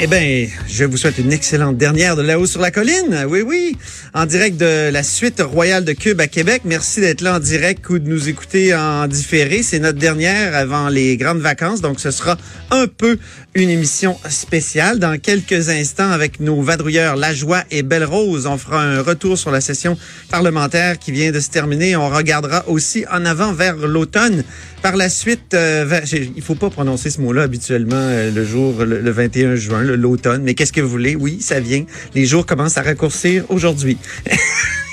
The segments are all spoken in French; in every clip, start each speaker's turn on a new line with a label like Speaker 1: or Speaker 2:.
Speaker 1: Eh bien, je vous souhaite une excellente dernière de là-haut sur la colline. Oui, oui. En direct de la suite royale de Cube à Québec. Merci d'être là en direct ou de nous écouter en différé. C'est notre dernière avant les grandes vacances. Donc, ce sera un peu une émission spéciale. Dans quelques instants, avec nos vadrouilleurs Lajoie et Belle Rose, on fera un retour sur la session parlementaire qui vient de se terminer. On regardera aussi en avant vers l'automne. Par la suite, euh, il faut pas prononcer ce mot-là habituellement euh, le jour, le, le 21 juin, l'automne. Mais qu'est-ce que vous voulez? Oui, ça vient. Les jours commencent à raccourcir aujourd'hui.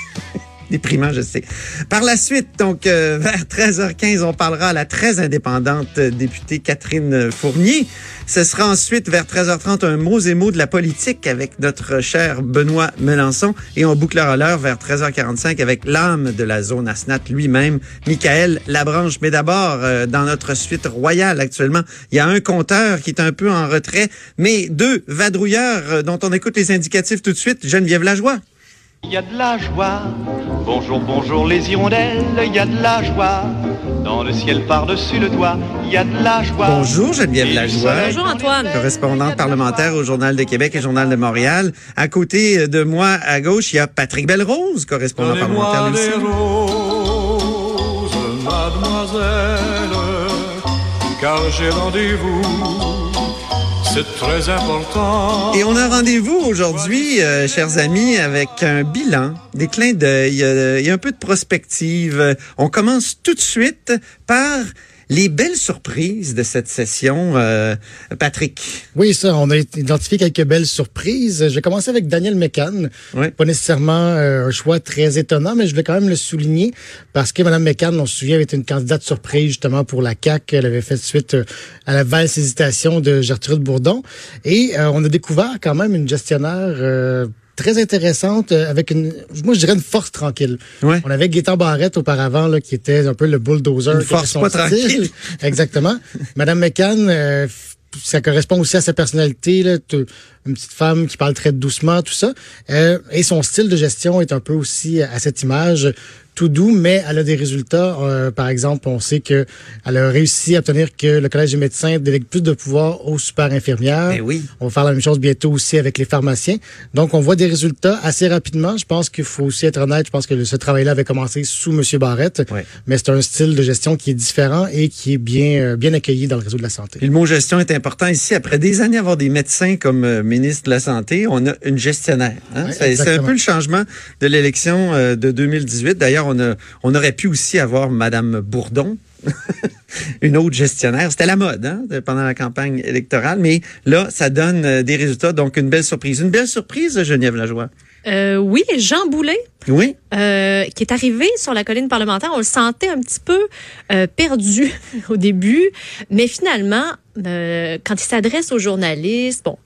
Speaker 1: Déprimant, je sais. Par la suite, donc, euh, vers 13h15, on parlera à la très indépendante euh, députée Catherine Fournier. Ce sera ensuite, vers 13h30, un mot et mots de la politique avec notre cher Benoît Melançon. Et on bouclera l'heure vers 13h45 avec l'âme de la zone ASNAT lui-même, Michael Labranche. Mais d'abord, euh, dans notre suite royale actuellement, il y a un compteur qui est un peu en retrait, mais deux vadrouilleurs euh, dont on écoute les indicatifs tout de suite. Geneviève Lajoie.
Speaker 2: Il y a de la joie. Bonjour, bonjour les hirondelles, il y a de la joie. Dans le ciel par-dessus le toit, il y a de la joie.
Speaker 1: Bonjour Geneviève Lajoie.
Speaker 3: Bonjour Antoine.
Speaker 1: correspondante parlementaire au Journal de Québec et Journal de Montréal. À côté de moi, à gauche, il y a Patrick Belrose, correspondant parlementaire lui aussi.
Speaker 4: roses, mademoiselle, car j'ai rendez-vous. C'est très important.
Speaker 1: Et on a rendez-vous aujourd'hui, euh, chers amis, avec un bilan, des clins d'œil, euh, un peu de prospective. On commence tout de suite par les belles surprises de cette session. Euh, Patrick.
Speaker 5: Oui, ça, on a identifié quelques belles surprises. Je vais commencer avec Daniel McCann.
Speaker 1: Oui.
Speaker 5: Pas nécessairement euh, un choix très étonnant, mais je vais quand même le souligner parce que Mme McCann, on se souvient, avait été une candidate surprise justement pour la CAQ. Elle avait fait suite euh, à la valse hésitation de Gertrude Bourdon. Et euh, on a découvert quand même une gestionnaire euh, très intéressante euh, avec une, moi je dirais une force tranquille.
Speaker 1: Ouais.
Speaker 5: On avait Gaétan Barrette auparavant là, qui était un peu le bulldozer.
Speaker 1: Une force pas
Speaker 5: style.
Speaker 1: tranquille.
Speaker 5: Exactement. Madame McCann, euh, ça correspond aussi à sa personnalité, là, une petite femme qui parle très doucement, tout ça. Euh, et son style de gestion est un peu aussi à cette image tout doux, mais elle a des résultats. Euh, par exemple, on sait que elle a réussi à obtenir que le Collège des médecins délègue plus de pouvoir aux super infirmières.
Speaker 1: Ben oui.
Speaker 5: On va faire la même chose bientôt aussi avec les pharmaciens. Donc, on voit des résultats assez rapidement. Je pense qu'il faut aussi être honnête. Je pense que ce travail-là avait commencé sous M. Barrette.
Speaker 1: Ouais.
Speaker 5: Mais c'est un style de gestion qui est différent et qui est bien, euh, bien accueilli dans le réseau de la santé.
Speaker 1: Puis le mot gestion est important ici. Après des années à avoir des médecins comme euh, ministre de la Santé, on a une gestionnaire. hein.
Speaker 5: Ouais,
Speaker 1: C'est- un peu le changement de l'élection euh, de 2018. D'ailleurs, on, a, on aurait pu aussi avoir Madame Bourdon. une autre gestionnaire. C'était la mode hein, pendant la campagne électorale, mais là, ça donne euh, des résultats, donc une belle surprise. Une belle surprise, Geneviève Lajoie.
Speaker 3: Euh, oui, Jean Boulet,
Speaker 1: Oui,
Speaker 3: euh, qui est arrivé sur la colline parlementaire, on le sentait un petit peu euh, perdu au début, mais finalement, euh, quand il s'adresse aux journalistes, bon,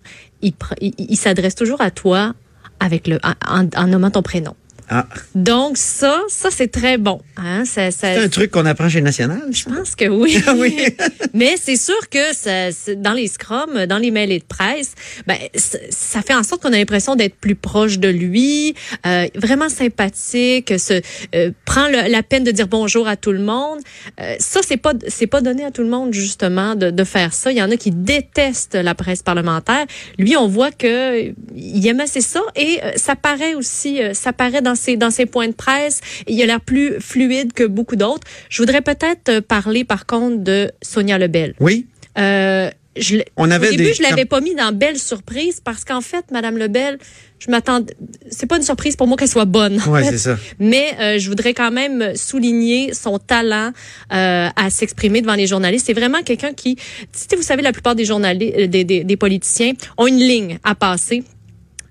Speaker 3: il, s'adresse toujours à toi avec le en, en nommant ton prénom.
Speaker 1: Ah,
Speaker 3: Donc ça, ça c'est très bon. Hein? Ça, ça,
Speaker 1: c'est un truc qu'on apprend chez National.
Speaker 3: Je pense que oui.
Speaker 1: Ah oui.
Speaker 3: Mais c'est sûr que ça, dans les scrums, dans les mails de presse, ben, ça, fait en sorte qu'on a l'impression d'être plus proche de lui, euh, vraiment sympathique, se, euh, prend le- la peine de dire bonjour à tout le monde. Euh, ça, c'est pas c'est pas donné à tout le monde justement de, de faire ça. Il y en a qui détestent la presse parlementaire. Lui, on voit que il aime assez ça et euh, ça paraît aussi, euh, ça paraît dans ses dans ses points de presse. Il a l'air plus fluide que beaucoup d'autres. Je voudrais peut-être euh, parler par contre de Sonia Lebel.
Speaker 1: Oui,
Speaker 3: Euh, je, l'ai-
Speaker 1: On avait
Speaker 3: au début,
Speaker 1: des-
Speaker 3: je l'avais pas mis dans belle surprise parce qu'en fait, Madame Lebel, je m'attendais. C'est pas une surprise pour moi qu'elle soit bonne.
Speaker 1: Ouais, c'est ça.
Speaker 3: Mais euh, je voudrais quand même souligner son talent euh, à s'exprimer devant les journalistes. C'est vraiment quelqu'un qui, vous savez, la plupart des journalistes, des, des, des politiciens ont une ligne à passer.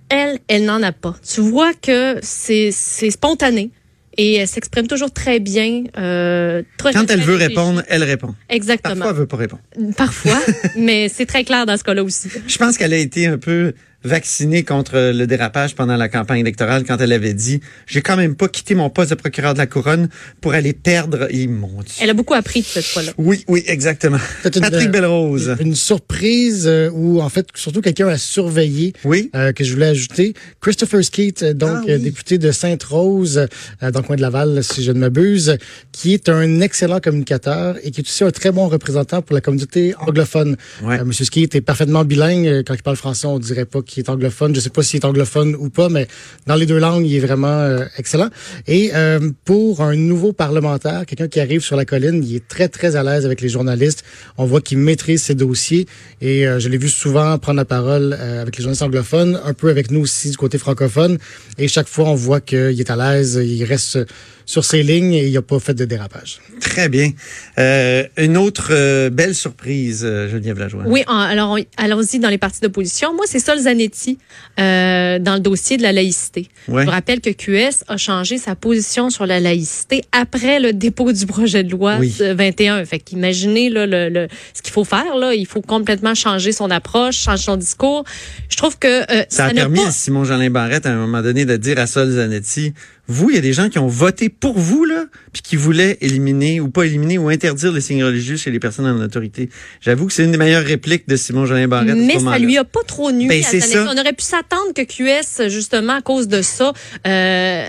Speaker 3: Elle, elle n'en a pas. Tu vois que c'est spontané et elle s'exprime toujours très bien. Euh, très-
Speaker 1: Quand elle veut répondre, elle répond.
Speaker 3: Exactement.
Speaker 1: Parfois, elle veut pas répondre.
Speaker 3: Parfois, mais c'est très clair dans ce cas-là aussi.
Speaker 1: Je pense qu'elle a été un peu vaccinée contre le dérapage pendant la campagne électorale quand elle avait dit j'ai quand même pas quitté mon poste de procureur de la couronne pour aller perdre et mon Dieu.
Speaker 3: Elle a beaucoup appris de cette fois-là.
Speaker 1: Oui, oui, exactement.
Speaker 5: Une-
Speaker 1: Patrick Belrose.
Speaker 5: Une surprise euh, ou en fait surtout quelqu'un à surveiller
Speaker 1: Oui.
Speaker 5: euh, que je voulais ajouter. Christopher Skeet, euh, donc
Speaker 1: Ah oui.
Speaker 5: euh, député de Sainte-Rose, euh, dans le coin de Laval, si je ne m'abuse, qui est un excellent communicateur et qui est aussi un très bon représentant pour la communauté anglophone.
Speaker 1: Ouais.
Speaker 5: Euh, Monsieur Skeet est parfaitement bilingue. Euh, Quand il parle français, on dirait pas qu'il est anglophone. Je sais pas s'il est anglophone ou pas, mais dans les deux langues, il est vraiment euh, excellent. Et euh, pour un nouveau parlementaire, quelqu'un qui arrive sur la colline, il est très très à l'aise avec les journalistes. On voit qu'il maîtrise ses dossiers et euh, je l'ai vu souvent prendre la parole euh, avec les journalistes anglophones, un peu avec nous aussi du côté francophone. Et chaque fois, on voit qu'il est à l'aise, il reste sur ses lignes et il n'a pas fait de dérapage.
Speaker 1: Très bien. Euh, une autre euh, belle surprise, euh, Geneviève Lajoie.
Speaker 3: Oui, en- alors on- allons-y dans les partis d'opposition. Moi, c'est Sol Zanetti euh, dans le dossier de la laïcité.
Speaker 1: Ouais.
Speaker 3: Je vous rappelle que QS a changé sa position sur la laïcité après le dépôt du projet de loi
Speaker 1: Oui.
Speaker 3: euh, 21. Fait qu'imaginez là, le, le- ce qu'il faut faire. Là. Il faut complètement changer son approche, changer son discours. Je trouve que euh,
Speaker 1: Ça a permis
Speaker 3: pas-
Speaker 1: à Simon Jolin Barrette à un moment donné de dire à Sol Zanetti, vous, il y a des gens qui ont voté pour vous, là, puis qui voulaient éliminer ou pas éliminer ou interdire les signes religieux chez les personnes en autorité. J'avoue que c'est une des meilleures répliques de Simon Jolin Barrette.
Speaker 3: Mais ça lui a pas trop nuit
Speaker 1: Ben.
Speaker 3: On aurait pu s'attendre que QS, justement, à cause de ça, euh,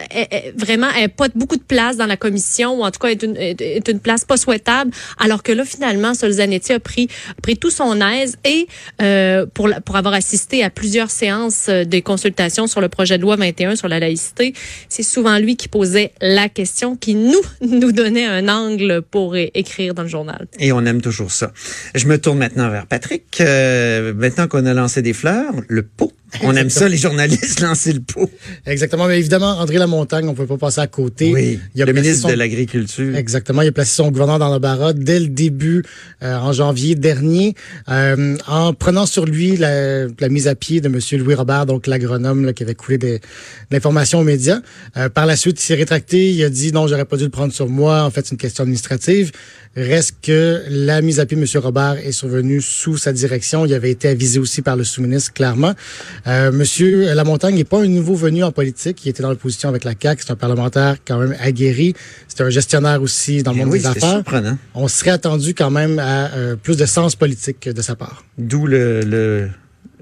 Speaker 3: vraiment, ait pas beaucoup de place dans la commission, ou en tout cas est une, est- est une place pas souhaitable, alors que là, finalement, Solzanetti a pris, a pris tout son aise et euh, pour, la- pour avoir assisté à plusieurs séances euh, des consultations sur le projet de loi 21 sur la laïcité, c'est souvent lui qui posait la question, qui nous, nous donnait un angle pour écrire dans le journal.
Speaker 1: Et on aime toujours ça. Je me tourne maintenant vers Patrick. Euh, maintenant qu'on a lancé des fleurs, le pot. On aime ça, les journalistes, lancer le pot.
Speaker 5: Exactement. Mais évidemment, André Lamontagne, on ne peut pas passer à côté.
Speaker 1: Oui,
Speaker 5: Il a
Speaker 1: le ministre
Speaker 5: son-
Speaker 1: de l'Agriculture.
Speaker 5: Exactement. Il a placé son gouverneur dans l'embarras dès le début, euh, en janvier dernier, euh, en prenant sur lui la, la mise à pied de M. Louis Robert, donc l'agronome qui avait coulé des, de l'information aux médias. Euh, par la suite, il s'est rétracté. Il a dit non, j'aurais pas dû le prendre sur moi. En fait, c'est une question administrative. Reste que la mise à pied de M. Robert est survenue sous sa direction. Il avait été avisé aussi par le sous-ministre, clairement. Euh, Monsieur Lamontagne n'est pas un nouveau venu en politique. Il était dans l'opposition avec la CAQ. C'est un parlementaire quand même aguerri. C'est un gestionnaire aussi dans le
Speaker 1: Eh
Speaker 5: monde
Speaker 1: oui,
Speaker 5: des affaires.
Speaker 1: surprenant.
Speaker 5: On serait attendu quand même à euh, plus de sens politique de sa part.
Speaker 1: D'où le, le-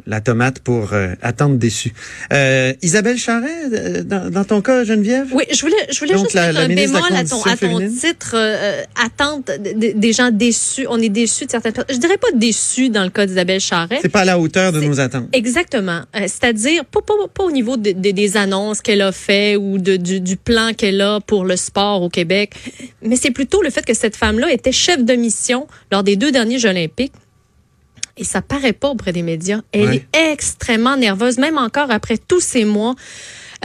Speaker 1: la tomate pour euh, attendre déçu. Euh, Isabelle Charret, euh, dans, dans ton cas, Geneviève?
Speaker 3: Oui, je voulais, je voulais
Speaker 1: Donc,
Speaker 3: juste
Speaker 1: la-
Speaker 3: mettre
Speaker 1: la
Speaker 3: un bémol à ton, à titre, euh, attente de- de- des gens déçus. On est déçus de certaines personnes. Je dirais pas déçus dans le cas d'Isabelle Charret.
Speaker 1: C'est pas à la hauteur de nos attentes.
Speaker 3: Exactement. Euh, C'est-à-dire, pas, pas, pas au niveau de- de- des annonces qu'elle a fait ou de, du, du plan qu'elle a pour le sport au Québec, mais c'est plutôt le fait que cette femme-là était chef de mission lors des deux derniers Jeux olympiques. Et ça paraît pas auprès des médias. Elle
Speaker 1: Ouais.
Speaker 3: est extrêmement nerveuse, même encore après tous ces mois.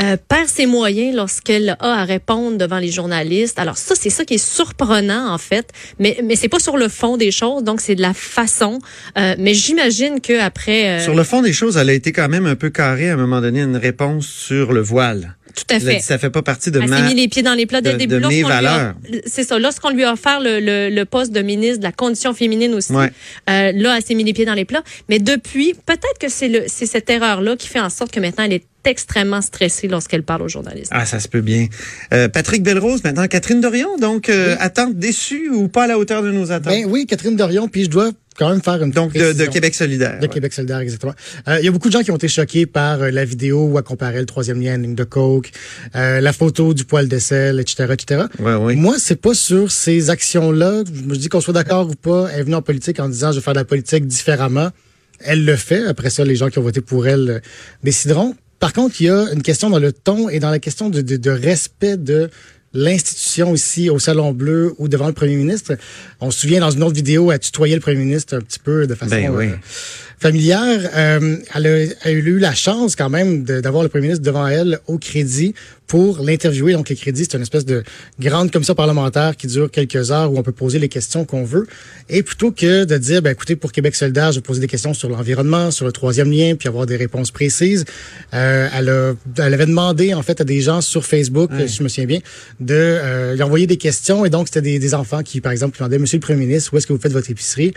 Speaker 3: Euh, perd ses moyens lorsqu'elle a à répondre devant les journalistes. Alors ça, c'est ça qui est surprenant en fait, mais mais c'est pas sur le fond des choses, donc c'est de la façon. Euh, mais j'imagine que après, euh,
Speaker 1: Sur le fond des choses, elle a été quand même un peu carrée à un moment donné, une réponse sur le voile.
Speaker 3: Tout à fait.
Speaker 1: dit, ça fait pas partie de
Speaker 3: Elle
Speaker 1: ma...
Speaker 3: s'est mis les pieds dans les plats dès
Speaker 1: de-
Speaker 3: le début.
Speaker 1: de mes valeurs.
Speaker 3: C'est ça. Lorsqu'on lui a offert le, le, le poste de ministre de la condition féminine aussi,
Speaker 1: Ouais.
Speaker 3: euh, là, elle s'est mis les pieds dans les plats. Mais depuis, peut-être que c'est le c'est cette erreur-là qui fait en sorte que maintenant, elle est extrêmement stressée lorsqu'elle parle aux journalistes.
Speaker 1: Ah, ça se peut bien. Euh, Patrick Belrose, maintenant Catherine Dorion, donc euh, attente déçue ou pas à la hauteur de nos attentes?
Speaker 5: Ben oui, Catherine Dorion, puis je dois quand même faire une
Speaker 1: donc de, de. Québec solidaire.
Speaker 5: De
Speaker 1: ouais.
Speaker 5: Québec solidaire, exactement. Euh, Il y a beaucoup de gens qui ont été choqués par euh, la vidéo où elle comparait le troisième lien à une ligne de coke, euh, la photo du poil de sel, etc., etc.
Speaker 1: Ouais, ouais.
Speaker 5: Moi, c'est pas sur ces actions-là. Je me dis qu'on soit d'accord ou pas. Elle est venue en politique en disant je vais faire de la politique différemment. Elle le fait. Après ça, les gens qui ont voté pour elle décideront. Par contre, il y a une question dans le ton et dans la question de, de, de respect de l'institution ici au Salon Bleu ou devant le premier ministre. On se souvient dans une autre vidéo, à tutoyer le premier ministre un petit peu de façon
Speaker 1: Ben oui.
Speaker 5: euh, familière. Euh, elle, a, elle a eu la chance quand même d'avoir le premier ministre devant elle au crédit pour l'interviewer. Donc, les crédits, c'est une espèce de grande commission parlementaire qui dure quelques heures où on peut poser les questions qu'on veut. Et plutôt que de dire, ben, écoutez, pour Québec solidaire, je vais poser des questions sur l'environnement, sur le troisième lien, puis avoir des réponses précises, euh, elle, a, elle avait demandé, en fait, à des gens sur Facebook, si je me souviens bien, de euh, lui envoyer des questions. Et donc, c'était des, des enfants qui, par exemple, demandaient, Monsieur le Premier ministre, où est-ce que vous faites votre épicerie?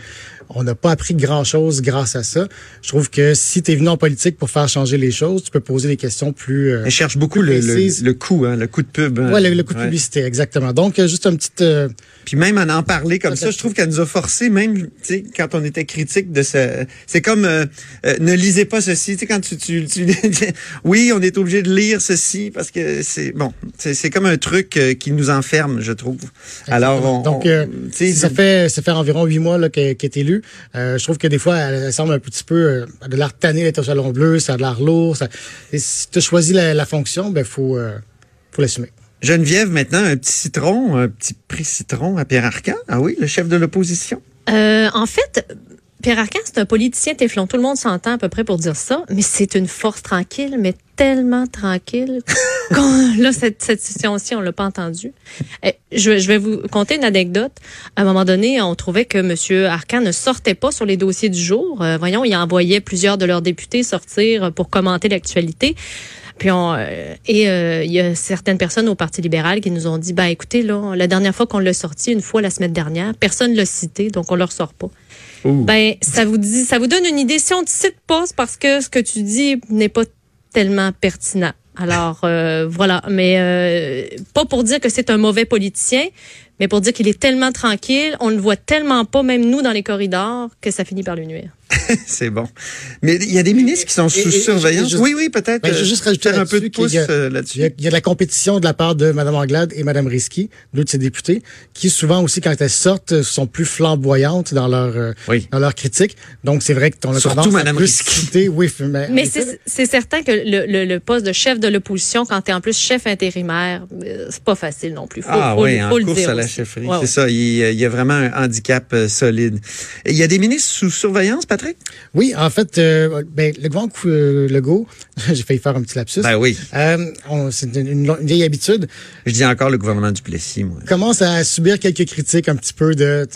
Speaker 5: On n'a pas appris grand-chose grâce à ça. Je trouve que si tu es venu en politique pour faire changer les choses, tu peux poser des questions plus... euh,
Speaker 1: Elle cherche beaucoup le, le, le coup, hein, le coup de pub. hein.
Speaker 5: Ouais, le, le coup de
Speaker 1: Ouais.
Speaker 5: publicité, exactement. Donc, euh, juste un petit... euh,
Speaker 1: Puis même en en parler comme
Speaker 5: Ça,
Speaker 1: ça,
Speaker 5: ça-
Speaker 1: je trouve qu'elle nous a forcé, même quand on était critique de ce... C'est comme, euh, ne lisez pas ceci. Quand tu... tu, tu- oui, on est obligé de lire ceci parce que c'est... Bon, c'est comme un truc qui nous enferme, je trouve. Alors, on...
Speaker 5: Donc,
Speaker 1: on-
Speaker 5: ça fait ça fait environ huit mois qu'elle qu'elle est élue. Je trouve que des fois, elle, elle semble un petit peu euh, elle a de l'air tannée d'être au salon bleu, ça a de l'air lourd. Ça, et si tu as choisi la, la fonction, ben faut euh, faut l'assumer.
Speaker 1: Geneviève, maintenant, un petit citron, un petit prix citron à Pierre Arcan. Ah oui, le chef de l'opposition.
Speaker 3: Euh, en fait, Pierre Arcan, c'est un politicien téflon. Tout le monde s'entend à peu près pour dire ça, mais c'est une force tranquille, mais tellement tranquille. là, cette, cette situation-ci, on l'a pas entendu. Eh, Je, je vais vous conter une anecdote. À un moment donné, on trouvait que M. Arcan ne sortait pas sur les dossiers du jour. Euh, voyons, il envoyait plusieurs de leurs députés sortir pour commenter l'actualité. Puis on, euh, et euh, il y a certaines personnes au Parti libéral qui nous ont dit, ben écoutez, là, la dernière fois qu'on l'a sorti, une fois la semaine dernière, personne l'a cité, donc on le ressort pas. Ben ça vous dit, ça vous donne une idée. Si on te cite pas, parce que ce que tu dis n'est pas tellement pertinent. Alors euh, voilà, mais euh, pas pour dire que c'est un mauvais politicien, mais pour dire qu'il est tellement tranquille, on ne le voit tellement pas, même nous dans les corridors, que ça finit par lui nuire.
Speaker 1: c'est bon. Mais il y a des ministres qui sont sous
Speaker 5: et- et-
Speaker 1: surveillance.
Speaker 5: juste-
Speaker 1: oui, oui, peut-être.
Speaker 5: Ben, je vais
Speaker 1: euh,
Speaker 5: juste rajouter
Speaker 1: un peu de pouce
Speaker 5: y a-
Speaker 1: euh,
Speaker 5: Il y,
Speaker 1: là-dessus.
Speaker 5: a, il y a de la compétition de la part de Mme Anglade et Mme Risky, deux de ses députés, qui souvent aussi, quand elles sortent, sont plus flamboyantes dans leur, euh,
Speaker 1: Oui.
Speaker 5: dans leur critique. Donc, c'est vrai qu'on a
Speaker 1: Surtout Mme Risky.
Speaker 5: Oui, mais,
Speaker 3: Mais c'est c'est certain que le, le, le poste de chef de l'opposition, quand tu es en plus chef intérimaire, c'est pas facile non plus. Faut,
Speaker 1: ah
Speaker 3: faut,
Speaker 1: oui,
Speaker 3: faut
Speaker 1: en
Speaker 3: le
Speaker 1: course
Speaker 3: dire
Speaker 1: à la
Speaker 3: aussi.
Speaker 1: chefferie.
Speaker 3: Ouais,
Speaker 1: c'est
Speaker 3: ouais.
Speaker 1: ça. Il, il y a vraiment un handicap euh, solide. Il y a des ministres sous surveillance, Patrick?
Speaker 5: Oui, en fait, euh, ben, le grand coup euh, Legault, j'ai failli faire un petit lapsus.
Speaker 1: Ben oui.
Speaker 5: Euh, c'est une, une- une vieille habitude.
Speaker 1: Je dis encore le gouvernement du Plessis, moi.
Speaker 5: commence à subir quelques critiques un petit peu de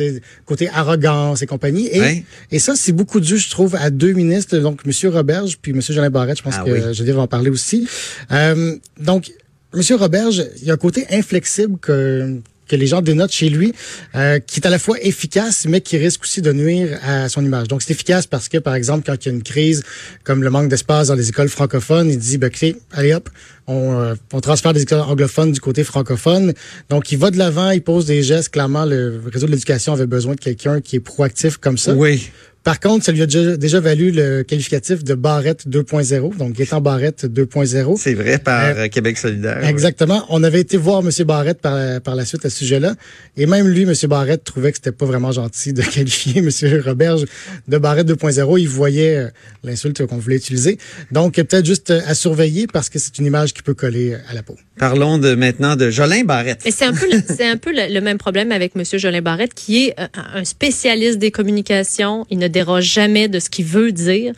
Speaker 5: côté arrogance et compagnie. Et,
Speaker 1: Ouais.
Speaker 5: et ça, c'est beaucoup dû, je trouve, à deux ministres, donc M. Roberge puis M. Jolin Barrette. Je pense
Speaker 1: Ah
Speaker 5: que
Speaker 1: oui.
Speaker 5: Geneviève va en parler aussi. Euh, donc, M. Roberge, il y a un côté inflexible que que les gens dénotent chez lui, euh, qui est à la fois efficace, mais qui risque aussi de nuire à son image. Donc, c'est efficace parce que, par exemple, quand il y a une crise comme le manque d'espace dans les écoles francophones, il dit, ben, allez hop, on, euh, on transfère des écoles anglophones du côté francophone. Donc, il va de l'avant, il pose des gestes. Clairement, le réseau de l'éducation avait besoin de quelqu'un qui est proactif comme ça.
Speaker 1: Oui.
Speaker 5: Par contre, ça lui a déjà, déjà valu le qualificatif de Barrette 2.0, donc Gaétan Barrette 2.0.
Speaker 1: C'est vrai par
Speaker 5: Euh,
Speaker 1: euh, Québec solidaire.
Speaker 5: Exactement. On avait été voir M. Barrette par, par la suite à ce sujet-là. Et même lui, M. Barrette, trouvait que c'était pas vraiment gentil de qualifier M. Roberge de Barrette 2.0. Il voyait euh, l'insulte qu'on voulait utiliser. Donc, peut-être juste à surveiller parce que c'est une image qui peut coller à la peau.
Speaker 1: Parlons de maintenant de Jolin Barrette.
Speaker 3: C'est un peu, le- c'est un peu le, le même problème avec Monsieur Jolin Barrette, qui est un, un spécialiste des communications. Il ne déroge jamais de ce qu'il veut dire.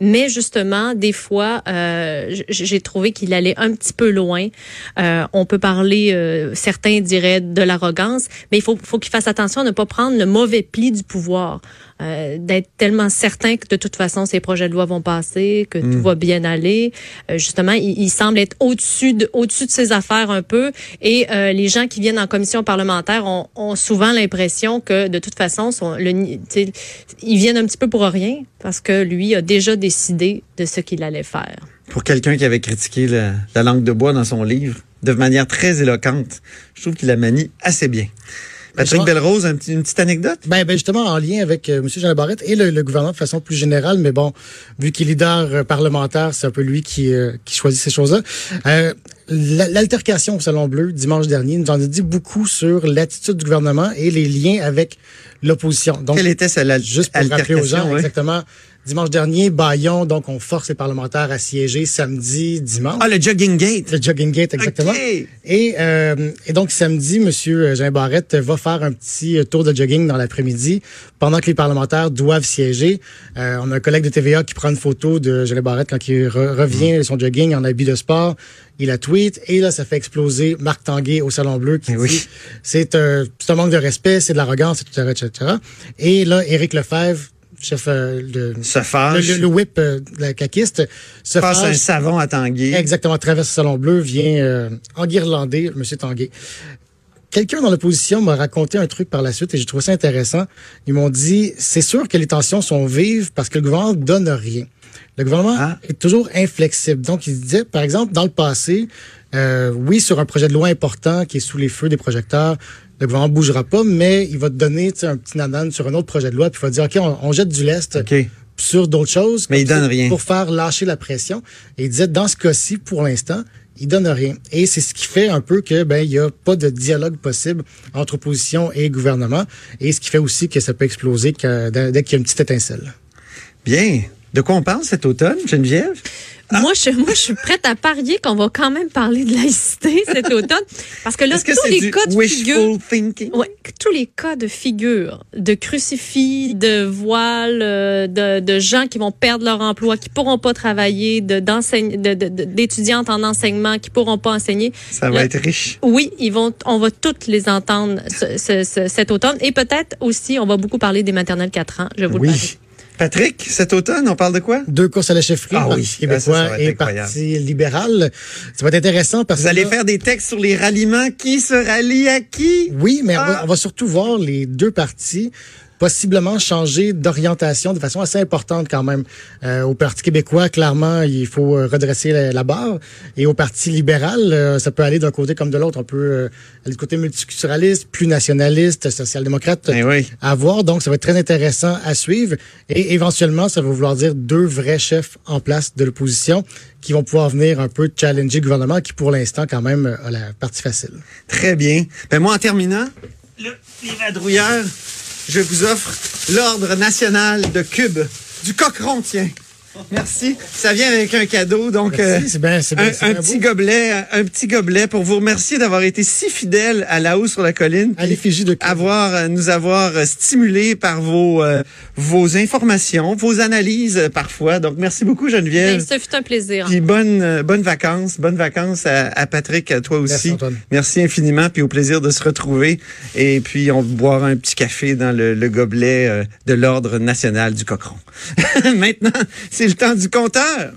Speaker 3: Mais justement, des fois, euh, j'ai trouvé qu'il allait un petit peu loin. Euh, on peut parler, euh, certains diraient de l'arrogance, mais il faut, faut qu'il fasse attention à ne pas prendre le mauvais pli du pouvoir, euh, d'être tellement certain que de toute façon ces projets de loi vont passer, que tout va bien aller. Euh, justement, il, il semble être au-dessus de, au-dessus de ses affaires un peu, et euh, les gens qui viennent en commission parlementaire ont, ont souvent l'impression que de toute façon, sont le, ils viennent un petit peu pour rien parce que lui a déjà décidé de ce qu'il allait faire.
Speaker 1: Pour quelqu'un qui avait critiqué la, la langue de bois dans son livre de manière très éloquente, je trouve qu'il la manie assez bien. Patrick
Speaker 5: je-
Speaker 1: Belrose, un petit- une petite anecdote?
Speaker 5: Ben, ben justement, en lien avec euh, M. Jean Barrette et le, le gouvernement de façon plus générale, mais bon, vu qu'il est leader euh, parlementaire, c'est un peu lui qui, euh, qui choisit ces choses-là. Euh, la- L'altercation au Salon Bleu dimanche dernier nous en a dit beaucoup sur l'attitude du gouvernement et les liens avec l'opposition. Donc,
Speaker 1: Quelle était cette al-
Speaker 5: juste pour rappeler aux gens exactement, Dimanche dernier, Bayon, donc on force les parlementaires à siéger samedi, dimanche.
Speaker 1: Ah, le Jogging Gate.
Speaker 5: Le Jogging Gate, exactement. Et, euh, et donc, samedi, Monsieur Jean Barrette va faire un petit tour de jogging dans l'après-midi pendant que les parlementaires doivent siéger. Euh, on a un collègue de TVA qui prend une photo de Jean Barrette quand il re- revient de son jogging en habit de sport. Il la tweet et là, ça fait exploser Marc Tanguay au Salon Bleu qui
Speaker 1: Eh oui.
Speaker 5: dit c'est un, c'est un manque de respect, c'est de l'arrogance, etc., etc. Et là, Éric Lefebvre, chef euh, de...
Speaker 1: Se
Speaker 5: Le,
Speaker 1: fâche.
Speaker 5: le- le whip euh, la caquiste se
Speaker 1: passe un
Speaker 5: fâche
Speaker 1: savon à Tanguy.
Speaker 5: Exactement, traverse le Salon Bleu, vient euh, enguirlander M. Tanguay. Quelqu'un dans l'opposition m'a raconté un truc par la suite et j'ai trouvé ça intéressant. Ils m'ont dit, c'est sûr que les tensions sont vives parce que le gouvernement donne rien. Le gouvernement
Speaker 1: Ah.
Speaker 5: est toujours inflexible. Donc, il disait, par exemple, dans le passé, euh, oui, sur un projet de loi important qui est sous les feux des projecteurs, le gouvernement bougera pas, mais il va te donner un petit nanan sur un autre projet de loi, puis il va dire, OK, on, on jette du lest sur d'autres choses.
Speaker 1: Mais il
Speaker 5: comme
Speaker 1: donne
Speaker 5: ça,
Speaker 1: rien.
Speaker 5: Pour faire lâcher la pression. Et il disait, dans ce cas-ci, pour l'instant, il donne rien. Et c'est ce qui fait un peu que ben il y a pas de dialogue possible entre opposition et gouvernement. Et ce qui fait aussi que ça peut exploser que- dès qu'il y a une petite étincelle.
Speaker 1: Bien. De quoi on parle cet automne, Geneviève?
Speaker 3: Moi, je, moi, je suis prête à parier qu'on va quand même parler de laïcité cet automne. Parce que là,
Speaker 1: que
Speaker 3: tous les cas de figure.
Speaker 1: thinking?
Speaker 3: Ouais, tous les cas de figure, de crucifix, de voiles, euh, de, de gens qui vont perdre leur emploi, qui pourront pas travailler, d'enseigne- de- d'étudiantes en enseignement qui pourront pas enseigner.
Speaker 1: Ça va
Speaker 3: Là,
Speaker 1: être riche.
Speaker 3: Oui, ils vont, on va toutes les entendre ce- ce- ce- cet automne. Et peut-être aussi, on va beaucoup parler des maternelles 4 ans. Je vous le parie.
Speaker 1: Patrick, cet automne, on parle de quoi?
Speaker 5: Deux courses à la chefferie,
Speaker 1: Ah
Speaker 5: Parti
Speaker 1: oui, ah,
Speaker 5: québécois
Speaker 1: ça, ça va être
Speaker 5: et
Speaker 1: incroyable.
Speaker 5: Parti libéral. Ça va être intéressant parce
Speaker 1: Vous
Speaker 5: que
Speaker 1: allez
Speaker 5: là-
Speaker 1: faire des textes sur les ralliements. Qui se rallie à qui?
Speaker 5: Oui, mais on, va,
Speaker 1: Ah.
Speaker 5: on va surtout voir les deux partis possiblement changer d'orientation de façon assez importante quand même. Euh, au Parti québécois, clairement, il faut euh, redresser la, la barre. Et au Parti libéral, euh, ça peut aller d'un côté comme de l'autre. On peut euh, aller du côté multiculturaliste, plus nationaliste, social-démocrate
Speaker 1: Eh oui.
Speaker 5: à voir. Donc, ça va être très intéressant à suivre. Et éventuellement, ça va vouloir dire deux vrais chefs en place de l'opposition qui vont pouvoir venir un peu challenger le gouvernement qui, pour l'instant, quand même, a la partie facile.
Speaker 1: Très bien. Ben moi, en terminant, le, les vadrouilleurs, je vous offre l'Ordre national de Cube. Du cochon, tiens. Merci. Ça vient avec un cadeau, donc
Speaker 5: Merci,
Speaker 1: euh,
Speaker 5: c'est bien, c'est bien,
Speaker 1: un,
Speaker 5: c'est
Speaker 1: un
Speaker 5: bien
Speaker 1: petit
Speaker 5: beau.
Speaker 1: gobelet, un petit gobelet pour vous remercier d'avoir été si fidèle à la haut sur la colline.
Speaker 5: À l'effigie de
Speaker 1: avoir euh, nous avoir euh, stimulé par vos euh, vos informations, vos analyses parfois. Donc merci beaucoup
Speaker 3: Ben,
Speaker 1: Geneviève.
Speaker 3: ce fut un plaisir.
Speaker 1: Puis bonnes euh, bonnes vacances, bonnes vacances à, à Patrick, à toi aussi.
Speaker 5: Merci, Antoine.
Speaker 1: Merci infiniment, puis au plaisir de se retrouver. Et puis on boira un petit café dans le, le gobelet euh, de l'ordre national du cochon. Maintenant, c'est le temps du compteur.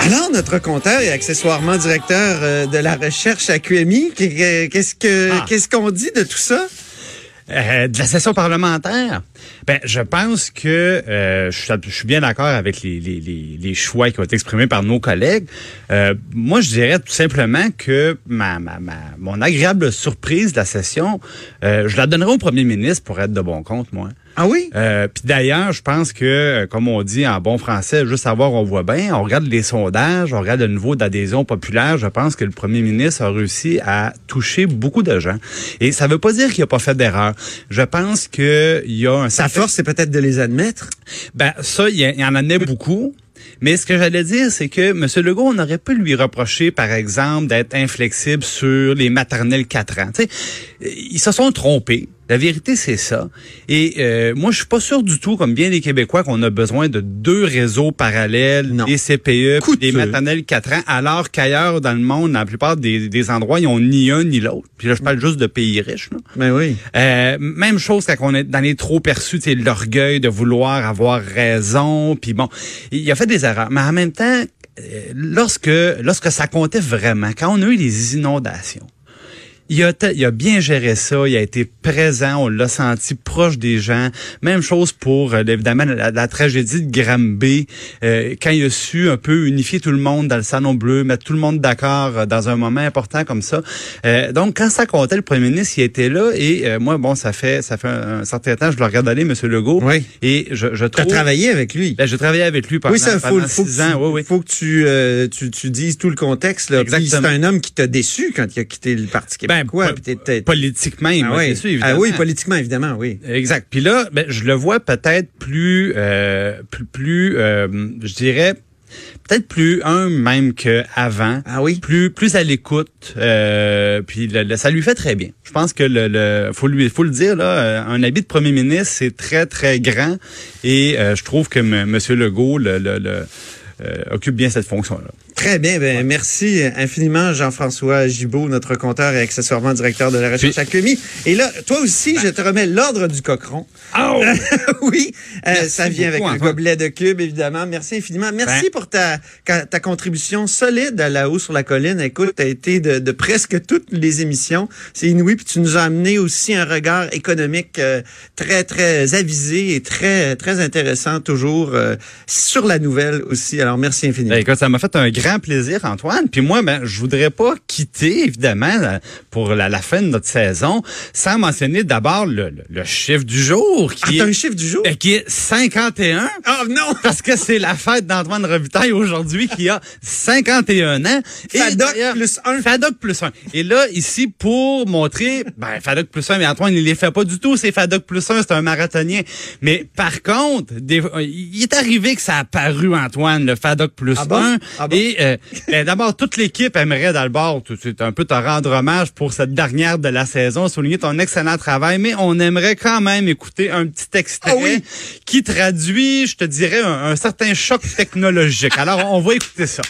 Speaker 1: Alors, notre compteur et accessoirement directeur euh, de la recherche à QMI, qu'est-ce
Speaker 6: Ah.
Speaker 1: qu'est-ce qu'on dit de tout ça?
Speaker 6: Euh, de la session parlementaire, ben je pense que euh, je, suis, bien d'accord avec les, les, les, les choix qui ont été exprimés par nos collègues. Euh, moi, je dirais tout simplement que ma, ma, ma mon agréable surprise de la session, euh, je la donnerai au premier ministre pour être de bon compte, moi.
Speaker 1: Ah oui?
Speaker 6: Euh, Puis d'ailleurs, je pense que, euh, comme on dit en bon français, juste savoir, on voit bien, on regarde les sondages, on regarde le niveau d'adhésion populaire, je pense que le premier ministre a réussi à toucher beaucoup de gens. Et ça veut pas dire qu'il a pas fait d'erreur. Je pense qu'il y a un
Speaker 1: Sa
Speaker 6: certain-
Speaker 1: force, c'est peut-être de les admettre?
Speaker 6: ben ça, il y, il en en a beaucoup. Mais ce que j'allais dire, c'est que M. Legault, on aurait pu lui reprocher, par exemple, d'être inflexible sur les maternelles 4 ans. Tu sais, ils se sont trompés. La vérité, c'est ça. Et euh, moi, je suis pas sûr du tout, comme bien les Québécois, qu'on a besoin de deux réseaux parallèles,
Speaker 1: Non.
Speaker 6: des CPE, puis
Speaker 1: Coûteux.
Speaker 6: des maternelles 4 ans, alors qu'ailleurs dans le monde, dans la plupart des, des endroits, ils ont ni un ni l'autre. Puis là, je parle juste de pays riches. Là.
Speaker 1: Ben oui.
Speaker 6: Euh, même chose quand on est dans les trop perçus, c'est l'orgueil de vouloir avoir raison. Puis bon, il a fait des erreurs. Mais en même temps, euh, lorsque lorsque ça comptait vraiment, quand on a eu les inondations, il a, il a bien géré ça, il a été présent, on l'a senti proche des gens. Même chose pour, euh, évidemment, la, la tragédie de Granby, euh, quand il a su un peu unifier tout le monde dans le salon bleu, mettre tout le monde d'accord euh, dans un moment important comme ça. Euh, donc, quand ça comptait, le premier ministre, il était là et euh, moi, bon, ça fait ça fait un, un certain temps, je le regarde aller, M. Legault,
Speaker 1: Oui.
Speaker 6: et je, je trouve...
Speaker 1: travaillé avec lui.
Speaker 6: Ben, j'ai travaillé avec lui pendant,
Speaker 1: oui, ça, faut,
Speaker 6: pendant
Speaker 1: faut,
Speaker 6: six
Speaker 1: que
Speaker 6: ans.
Speaker 1: tu,
Speaker 6: Oui, oui.
Speaker 1: faut que tu, euh, tu, tu dises tout le contexte. Là. Puis
Speaker 6: Exactement.
Speaker 1: C'est un homme qui t'a déçu quand il a quitté le Parti
Speaker 6: Ben, po-
Speaker 1: t'étais-
Speaker 6: Politiquement,
Speaker 1: ah, oui. ah
Speaker 6: évidemment.
Speaker 1: oui, politiquement, évidemment, oui.
Speaker 6: Exact. Puis là, ben, je le vois peut-être plus, euh, plus, plus euh, je dirais, peut-être plus un même qu'avant.
Speaker 1: Ah oui?
Speaker 6: Plus, plus à l'écoute. Euh, puis le- le- ça lui fait très bien. Je pense que le, le faut lui, faut le dire là, euh, un habit de premier ministre c'est très très grand et euh, je trouve que M. Monsieur Legault le, le, le, euh, occupe bien cette fonction là.
Speaker 1: Très bien. Ben, Merci infiniment, Jean-François Gibault, notre compteur et accessoirement directeur de la recherche
Speaker 6: Puis-
Speaker 1: à QMI. Et là, toi aussi, je te remets l'ordre du cochon. oui, euh, ça vient avec un gobelet de cube, évidemment. Merci infiniment. Merci
Speaker 6: Ben.
Speaker 1: pour ta, ta, ta contribution solide à la haut sur la colline. Écoute, tu as été de, de presque toutes les émissions. C'est inouï. Puis tu nous as amené aussi un regard économique euh, très, très avisé et très, très intéressant toujours euh, sur la nouvelle aussi. Alors, merci infiniment.
Speaker 6: Ben, écoute, ça m'a fait un grand plaisir, Antoine. Puis moi, ben, je voudrais pas quitter, évidemment, la- pour la, la fin de notre saison, sans mentionner d'abord le, le- le chiffre du jour,
Speaker 1: Ah,
Speaker 6: qui,
Speaker 1: t'as
Speaker 6: est,
Speaker 1: un chiffre du jour?
Speaker 6: qui est 51.
Speaker 1: Oh non!
Speaker 6: Parce que c'est la fête d'Antoine Revitaille aujourd'hui qui a 51 ans. Et
Speaker 1: Fadoc plus un.
Speaker 6: Fadoc plus un. Et là, ici, pour montrer, ben, Fadoc plus un, mais Antoine, il les fait pas du tout, c'est Fadoc plus un, c'est un marathonien. Mais par contre, des- il est arrivé que ça a paru, Antoine, le Fadoc plus
Speaker 1: Ah bon?
Speaker 6: un.
Speaker 1: Ah bon?
Speaker 6: Et euh, ben, d'abord, toute l'équipe aimerait d'abord, tout- c'est un peu te rendre hommage pour cette dernière de la saison, souligner ton excellent travail, mais on aimerait quand même écouter un petit extrait
Speaker 1: Ah oui?
Speaker 6: qui traduit, je te dirais, un, un certain choc technologique. Alors, on va écouter ça.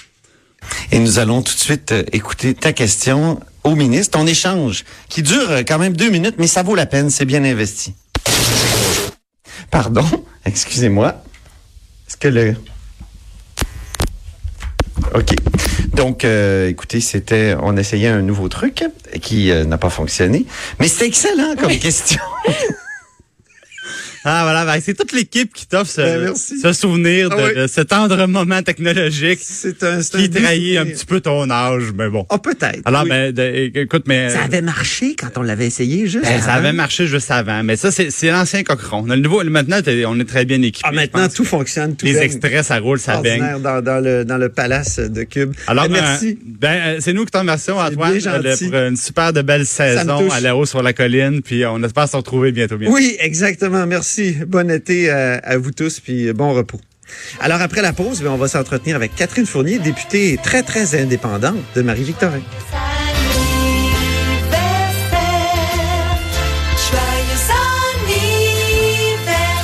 Speaker 7: Et nous allons tout de suite euh, écouter ta question au ministre, ton échange, qui dure euh, quand même deux minutes, mais ça vaut la peine, c'est bien investi. Pardon, excusez-moi. Est-ce que le... OK. Donc, euh, écoutez, c'était, on essayait un nouveau truc qui euh, n'a pas fonctionné, mais c'était excellent comme question.
Speaker 6: Ah voilà, ben, c'est toute l'équipe qui t'offre ce,
Speaker 1: Ben,
Speaker 6: ce souvenir de,
Speaker 1: Ah oui.
Speaker 6: de ce tendre moment technologique
Speaker 1: un, un
Speaker 6: qui trahit un petit peu ton âge, mais bon.
Speaker 1: Oh, peut-être.
Speaker 6: Alors,
Speaker 1: oui.
Speaker 6: ben, de- écoute, mais
Speaker 1: ça avait marché quand on l'avait essayé juste.
Speaker 6: ben, ça
Speaker 1: avant.
Speaker 6: avait marché juste avant, mais ça c'est l'ancien cochon. Le nouveau, maintenant, on est très bien équipé.
Speaker 1: Ah, maintenant, tout fonctionne. Tout
Speaker 6: les
Speaker 1: baigne.
Speaker 6: extraits, ça roule, ça baigne.
Speaker 1: Dans, dans le, dans le palace de Cube.
Speaker 6: Alors,
Speaker 1: Eh, merci.
Speaker 6: ben, euh, c'est nous qui te remercions, Antoine, euh, pour une super de belle saison à la haut sur la colline, puis on espère se retrouver bientôt. bientôt.
Speaker 1: Oui, exactement. Merci. Bon été à, à vous tous, puis bon repos. Alors, après la pause, ben, on va s'entretenir avec Catherine Fournier, députée très, très indépendante de Marie-Victorin.